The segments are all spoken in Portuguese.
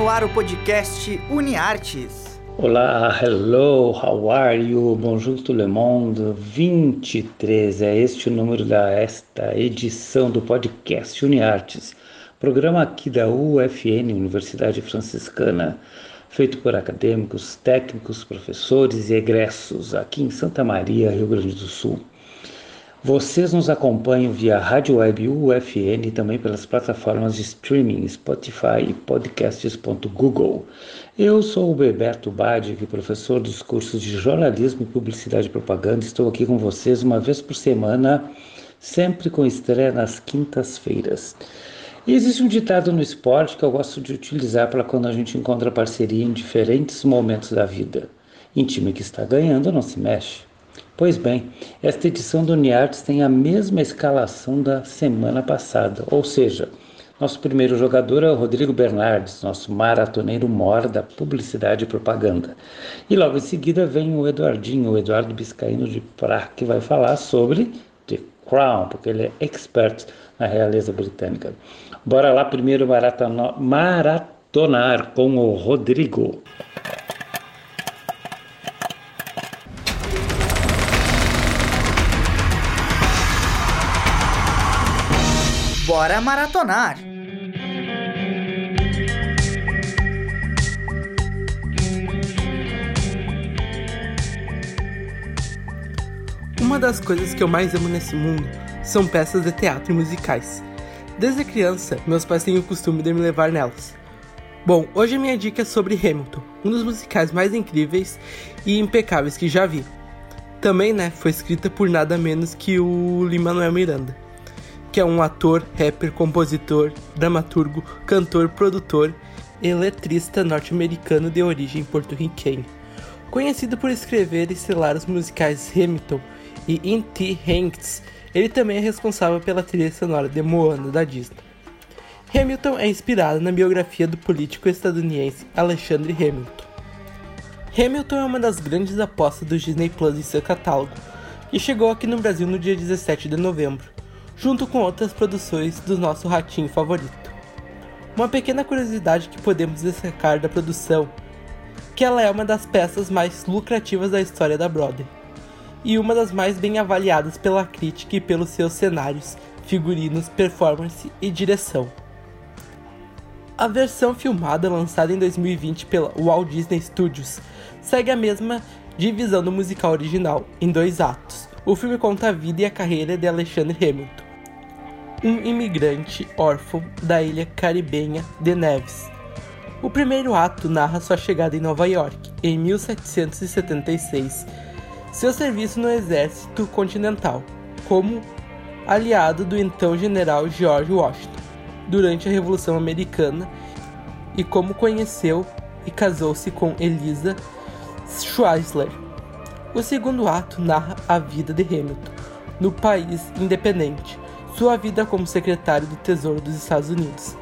no ar o podcast UniArtes. Olá, hello, how are you? Bonjour tout le monde. 23 é este o número da esta edição do podcast UniArtes, programa aqui da UFN, Universidade Franciscana, feito por acadêmicos, técnicos, professores e egressos aqui em Santa Maria, Rio Grande do Sul. Vocês nos acompanham via Rádio Web UFN e também pelas plataformas de streaming Spotify e podcasts.google. Eu sou o Beberto Badic, professor dos cursos de jornalismo, publicidade e propaganda. Estou aqui com vocês uma vez por semana, sempre com estreia nas quintas-feiras. E existe um ditado no esporte que eu gosto de utilizar para quando a gente encontra parceria em diferentes momentos da vida. Em time que está ganhando, não se mexe. Pois bem, esta edição do Uniartes tem a mesma escalação da semana passada, ou seja, nosso primeiro jogador é o Rodrigo Bernardes, nosso maratoneiro mor da publicidade e propaganda. E logo em seguida vem o Eduardinho, o Eduardo Biscaíno de Prá, que vai falar sobre The Crown, porque ele é expert na realeza britânica. Bora lá primeiro maratonar com o Rodrigo. Bora maratonar! Uma das coisas que eu mais amo nesse mundo são peças de teatro e musicais. Desde criança, meus pais têm o costume de me levar nelas. Bom, hoje a minha dica é sobre Hamilton, um dos musicais mais incríveis e impecáveis que já vi. Também, né, foi escrita por nada menos que o Lin-Manuel Miranda que é um ator, rapper, compositor, dramaturgo, cantor, produtor e letrista norte-americano de origem porto-riquenha. Conhecido por escrever e estelar os musicais Hamilton e In.T. Hanks, ele também é responsável pela trilha sonora de Moana da Disney. Hamilton é inspirado na biografia do político estadunidense Alexandre Hamilton. Hamilton é uma das grandes apostas do Disney Plus em seu catálogo, e chegou aqui no Brasil no dia 17 de novembro junto com outras produções do nosso ratinho favorito. Uma pequena curiosidade que podemos destacar da produção, que ela é uma das peças mais lucrativas da história da Broadway, e uma das mais bem avaliadas pela crítica e pelos seus cenários, figurinos, performance e direção. A versão filmada lançada em 2020 pela Walt Disney Studios segue a mesma divisão do musical original, em dois atos. O filme conta a vida e a carreira de Alexander Hamilton, um imigrante órfão da ilha caribenha de Neves. O primeiro ato narra sua chegada em Nova York em 1776, seu serviço no exército continental, como aliado do então general George Washington durante a Revolução Americana e como conheceu e casou-se com Elisa Schweisler. O segundo ato narra a vida de Hamilton no país independente, sua vida como secretário do Tesouro dos Estados Unidos,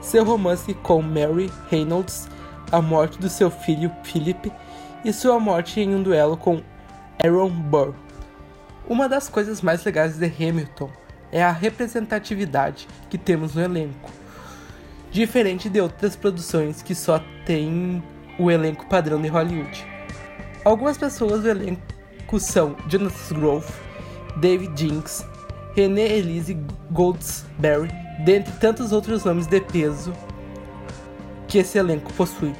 seu romance com Mary Reynolds, a morte do seu filho Philip e sua morte em um duelo com Aaron Burr. Uma das coisas mais legais de Hamilton é a representatividade que temos no elenco. Diferente de outras produções que só têm o elenco padrão de Hollywood. Algumas pessoas do elenco são Jonathan Grove, David Jinks, René Elise Goldsberry, dentre tantos outros nomes de peso que esse elenco possui.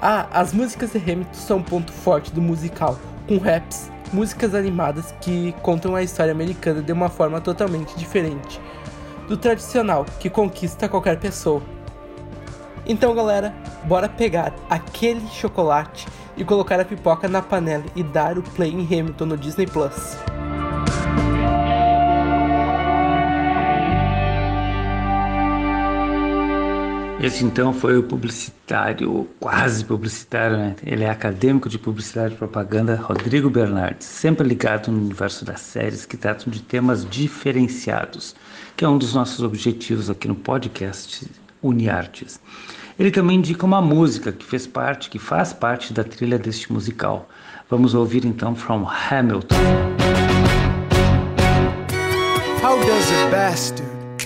Ah, as músicas de Hamilton são um ponto forte do musical, com raps, músicas animadas que contam a história americana de uma forma totalmente diferente do tradicional que conquista qualquer pessoa. Então, galera, bora pegar aquele chocolate e colocar a pipoca na panela e dar o play em Hamilton no Disney Plus. Esse então foi o publicitário, quase publicitário, né? Ele é acadêmico de publicidade e propaganda, Rodrigo Bernardes, sempre ligado no universo das séries que tratam de temas diferenciados, que é um dos nossos objetivos aqui no podcast Uniartes. Ele também indica uma música que fez parte, que faz parte da trilha deste musical. Vamos ouvir então From Hamilton. How does a bastard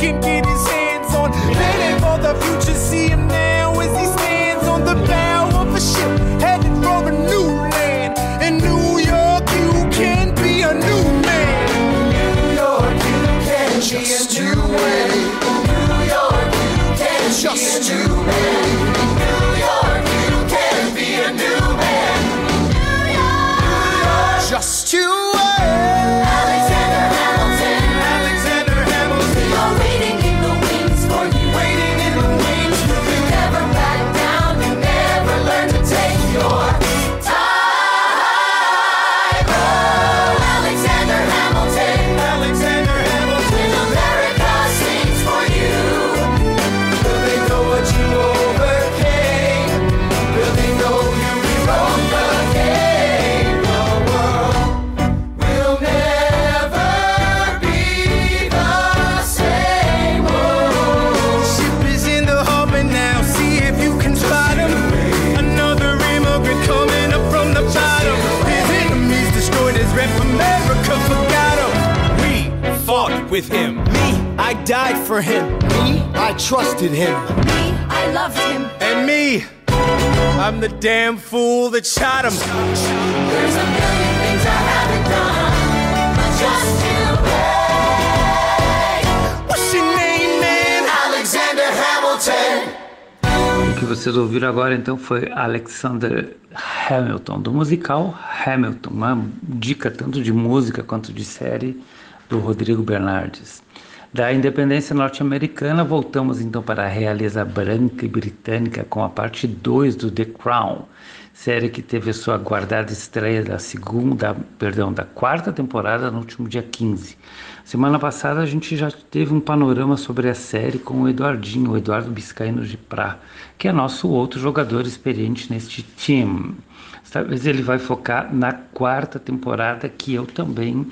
can get his hands on. Planning for the future, with him. Me, I died for him. Me, I trusted him. Me, I loved him. And me, I'm the damn fool that shot him. There's a million things I haven't done, but just you wait. What's your name, man? Alexander Hamilton. O que vocês ouviram agora então foi Alexander Hamilton, do musical Hamilton, uma dica tanto de música quanto de série do Rodrigo Bernardes. Da independência norte-americana, voltamos então para a realeza branca e britânica com a parte 2 do The Crown, série que teve sua aguardada estreia da segunda, perdão, da quarta temporada no último dia 15. Semana passada a gente já teve um panorama sobre a série com o Eduardinho, o Eduardo Biscaíno de Prá, que é nosso outro jogador experiente neste time. Desta vez ele vai focar na quarta temporada, que eu também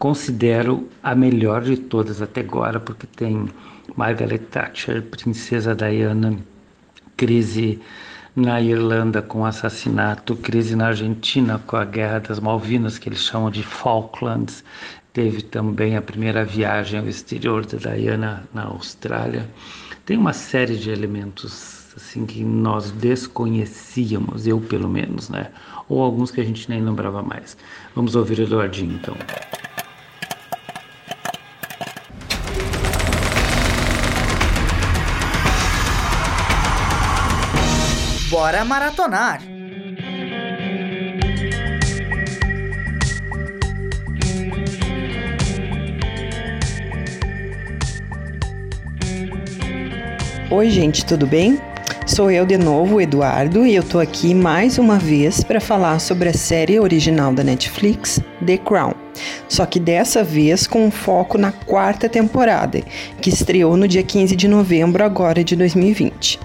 considero a melhor de todas até agora, porque tem Margaret Thatcher, Princesa Diana, crise na Irlanda com assassinato, crise na Argentina com a Guerra das Malvinas, que eles chamam de Falklands. Teve também a primeira viagem ao exterior da Diana na Austrália. Tem uma série de elementos assim que nós desconhecíamos, eu pelo menos, né? Ou alguns que a gente nem lembrava mais. Vamos ouvir o Eduardinho então. Bora maratonar! Oi, gente, tudo bem? Sou eu de novo, Eduardo, e eu tô aqui mais uma vez para falar sobre a série original da Netflix, The Crown. Só que dessa vez com um foco na quarta temporada, que estreou no dia 15 de novembro agora de 2020.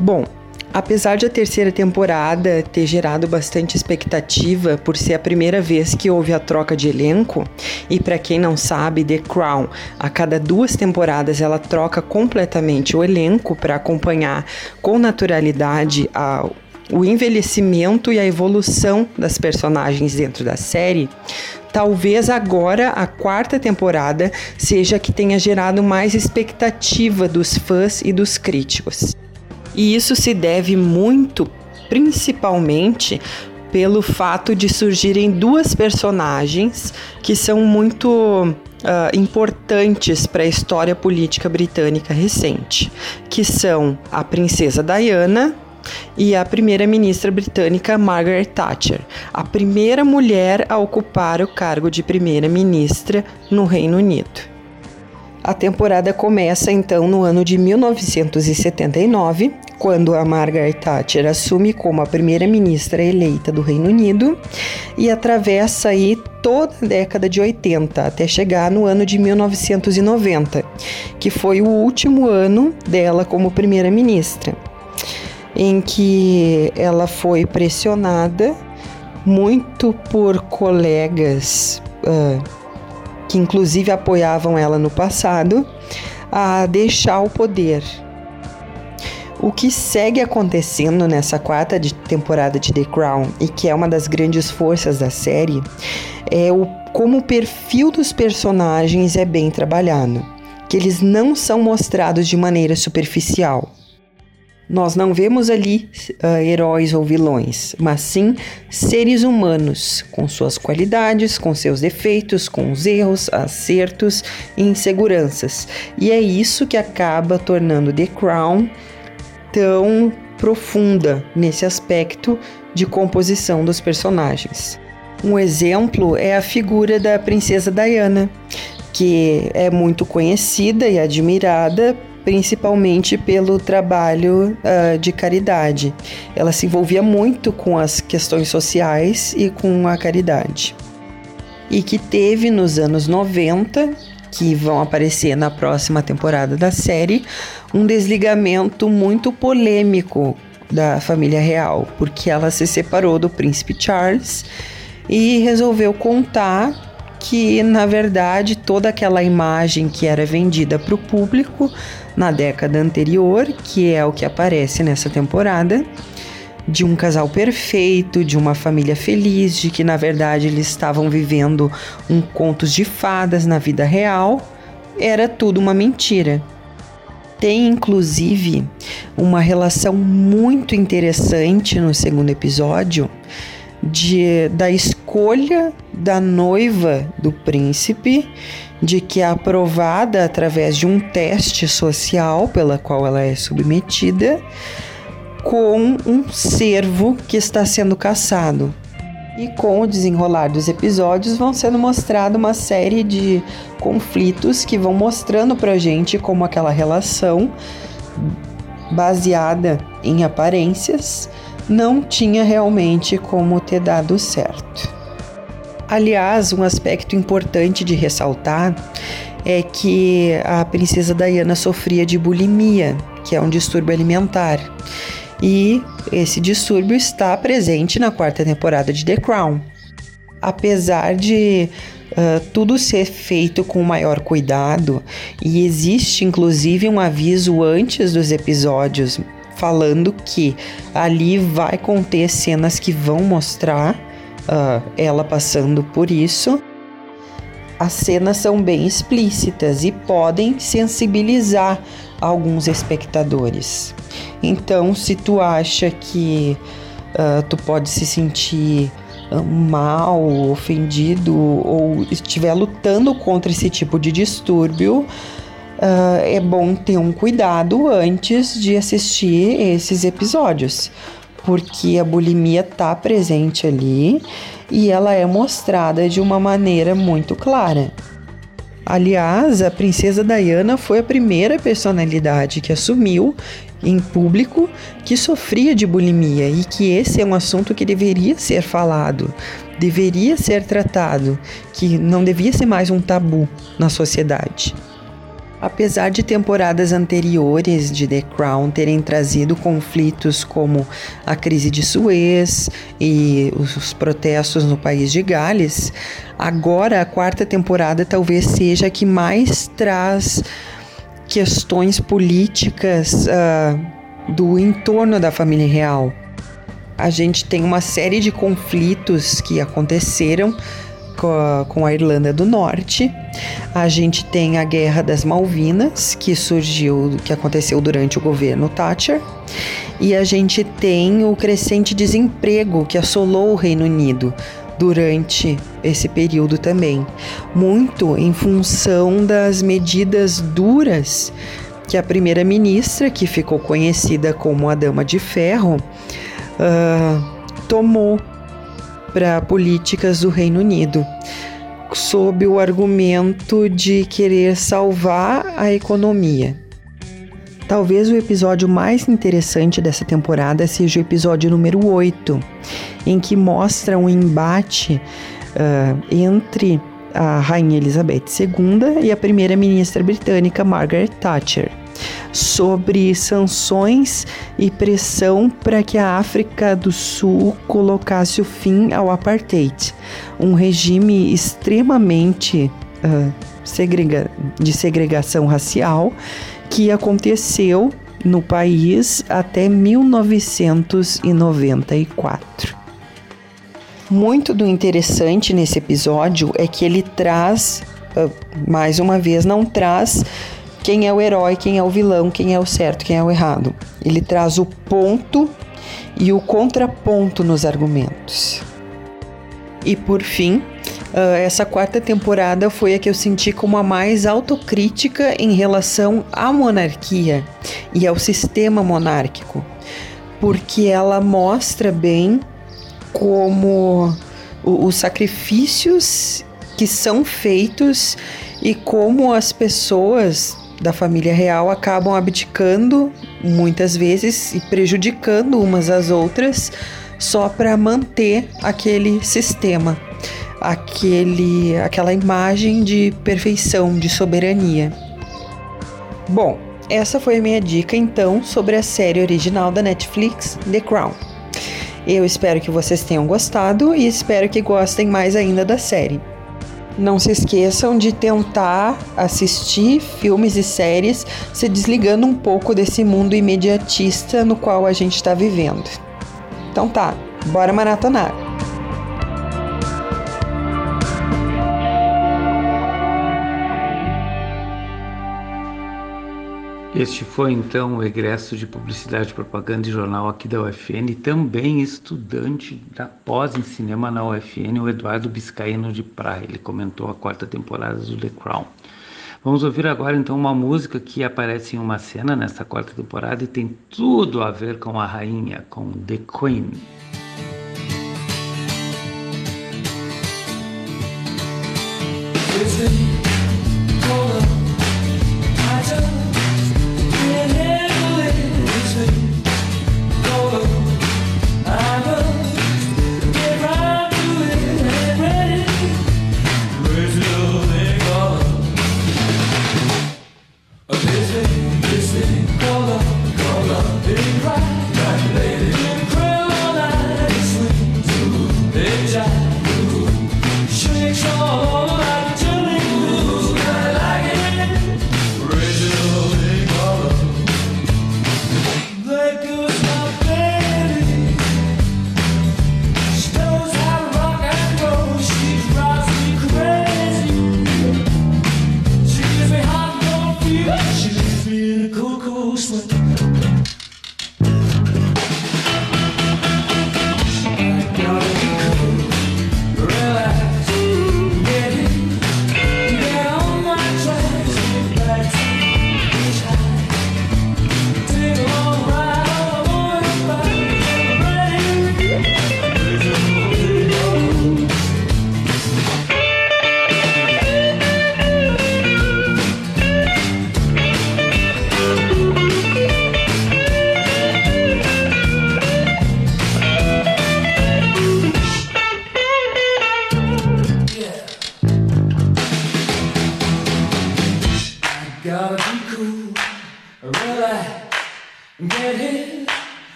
Bom, Apesar de a terceira temporada ter gerado bastante expectativa por ser a primeira vez que houve a troca de elenco, e para quem não sabe, The Crown, a cada duas temporadas ela troca completamente o elenco para acompanhar com naturalidade a, o envelhecimento e a evolução das personagens dentro da série, talvez agora a quarta temporada seja a que tenha gerado mais expectativa dos fãs e dos críticos. E isso se deve muito, principalmente, pelo fato de surgirem duas personagens que são muito uh, importantes para a história política britânica recente, que são a princesa Diana e a primeira-ministra britânica Margaret Thatcher, a primeira mulher a ocupar o cargo de primeira-ministra no Reino Unido. A temporada começa então no ano de 1979, quando a Margaret Thatcher assume como a primeira-ministra eleita do Reino Unido e atravessa aí toda a década de 80 até chegar no ano de 1990, que foi o último ano dela como primeira-ministra, em que ela foi pressionada muito por colegas uh, que inclusive apoiavam ela no passado, a deixar o poder. O que segue acontecendo nessa quarta de temporada de The Crown e que é uma das grandes forças da série é o como o perfil dos personagens é bem trabalhado, que eles não são mostrados de maneira superficial. Nós não vemos ali uh, heróis ou vilões, mas sim seres humanos, com suas qualidades, com seus defeitos, com os erros, acertos e inseguranças. E é isso que acaba tornando The Crown tão profunda nesse aspecto de composição dos personagens. Um exemplo é a figura da princesa Diana, que é muito conhecida e admirada principalmente pelo trabalho uh, de caridade. Ela se envolvia muito com as questões sociais e com a caridade. E que teve nos anos 90, que vão aparecer na próxima temporada da série, um desligamento muito polêmico da família real, porque ela se separou do príncipe Charles e resolveu contar que na verdade toda aquela imagem que era vendida para o público na década anterior, que é o que aparece nessa temporada, de um casal perfeito, de uma família feliz, de que na verdade eles estavam vivendo um contos de fadas na vida real, era tudo uma mentira. Tem inclusive uma relação muito interessante no segundo episódio de, da escolha da noiva do príncipe, de que é aprovada através de um teste social pela qual ela é submetida, com um servo que está sendo caçado. E com o desenrolar dos episódios vão sendo mostrado uma série de conflitos que vão mostrando pra gente como aquela relação baseada em aparências não tinha realmente como ter dado certo. Aliás, um aspecto importante de ressaltar é que a princesa Diana sofria de bulimia, que é um distúrbio alimentar. E esse distúrbio está presente na quarta temporada de The Crown. Apesar de uh, tudo ser feito com maior cuidado, e existe inclusive um aviso antes dos episódios falando que ali vai conter cenas que vão mostrar uh, ela passando por isso. As cenas são bem explícitas e podem sensibilizar alguns espectadores. Então, se tu acha que uh, tu pode se sentir mal, ofendido ou estiver lutando contra esse tipo de distúrbio, uh, é bom ter um cuidado antes de assistir esses episódios, porque a bulimia está presente ali e ela é mostrada de uma maneira muito clara. Aliás, a princesa Diana foi a primeira personalidade que assumiu em público que sofria de bulimia e que esse é um assunto que deveria ser falado, deveria ser tratado, que não devia ser mais um tabu na sociedade. Apesar de temporadas anteriores de The Crown terem trazido conflitos como a crise de Suez e os protestos no país de Gales, agora a quarta temporada talvez seja a que mais traz questões políticas uh, do entorno da família real. A gente tem uma série de conflitos que aconteceram com a, Irlanda do Norte. A gente tem a Guerra das Malvinas, que surgiu, que aconteceu durante o governo Thatcher. E a gente tem o crescente desemprego que assolou o Reino Unido durante esse período também, muito em função das medidas duras que a primeira-ministra, que ficou conhecida como a Dama de Ferro, uh, tomou para políticas do Reino Unido, sob o argumento de querer salvar a economia. Talvez o episódio mais interessante dessa temporada seja o episódio número 8, em que mostra um embate uh, entre a Rainha Elizabeth II e a primeira-ministra britânica Margaret Thatcher sobre sanções e pressão para que a África do Sul colocasse o fim ao apartheid, um regime extremamente uh, segrega de segregação racial que aconteceu no país até 1994. Muito do interessante nesse episódio é que ele traz, uh, mais uma vez, não traz quem é o herói, quem é o vilão, quem é o certo, quem é o errado. Ele traz o ponto e o contraponto nos argumentos. E por fim, uh, essa quarta temporada foi a que eu senti como a mais autocrítica em relação à monarquia e ao sistema monárquico, porque ela mostra bem como os sacrifícios que são feitos e como as pessoas da família real acabam abdicando muitas vezes e prejudicando umas às outras só para manter aquele sistema, aquele, aquela imagem de perfeição, de soberania. Bom, essa foi a minha dica então sobre a série original da Netflix, The Crown. Eu espero que vocês tenham gostado e espero que gostem mais ainda da série. Não se esqueçam de tentar assistir filmes e séries se desligando um pouco desse mundo imediatista no qual a gente está vivendo. Então tá, bora maratonar! Este foi então o egresso de Publicidade, Propaganda e Jornal aqui da UFN, também estudante da pós em cinema na UFN, o Eduardo Biscaíno de Praia. Ele comentou a quarta temporada do The Crown. Vamos ouvir agora então uma música que aparece em uma cena nesta quarta temporada e tem tudo a ver com a rainha, com The Queen.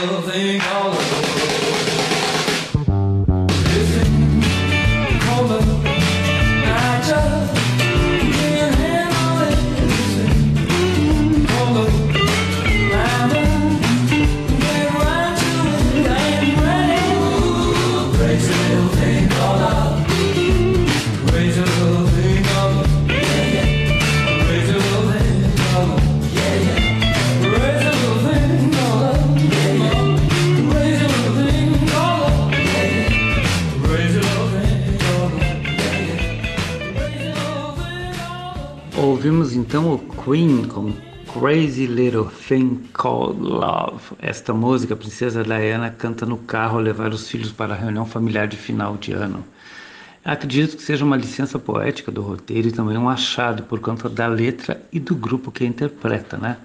Little thing called então o Queen com Crazy Little Thing Called Love. Esta música, a princesa Diana canta no carro ao levar os filhos para a reunião familiar de final de ano. Acredito que seja uma licença poética do roteiro e também um achado por conta da letra e do grupo que a interpreta, né?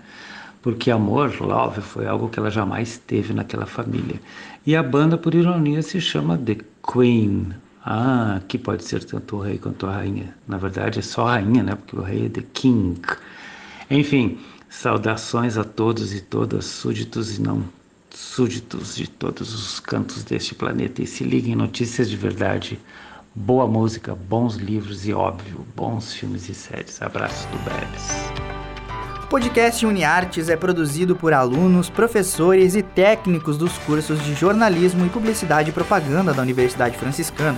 Porque amor, love, foi algo que ela jamais teve naquela família. E a banda, por ironia, se chama The Queen. Ah, que pode ser tanto o rei quanto a rainha. Na verdade, é só a rainha, né? Porque o rei é The King. Enfim, saudações a todos e todas, súditos e não súditos de todos os cantos deste planeta. E se liguem em notícias de verdade, boa música, bons livros e, óbvio, bons filmes e séries. Abraços do Bebes. O podcast UniArtes é produzido por alunos, professores e técnicos dos cursos de jornalismo e publicidade e propaganda da Universidade Franciscana.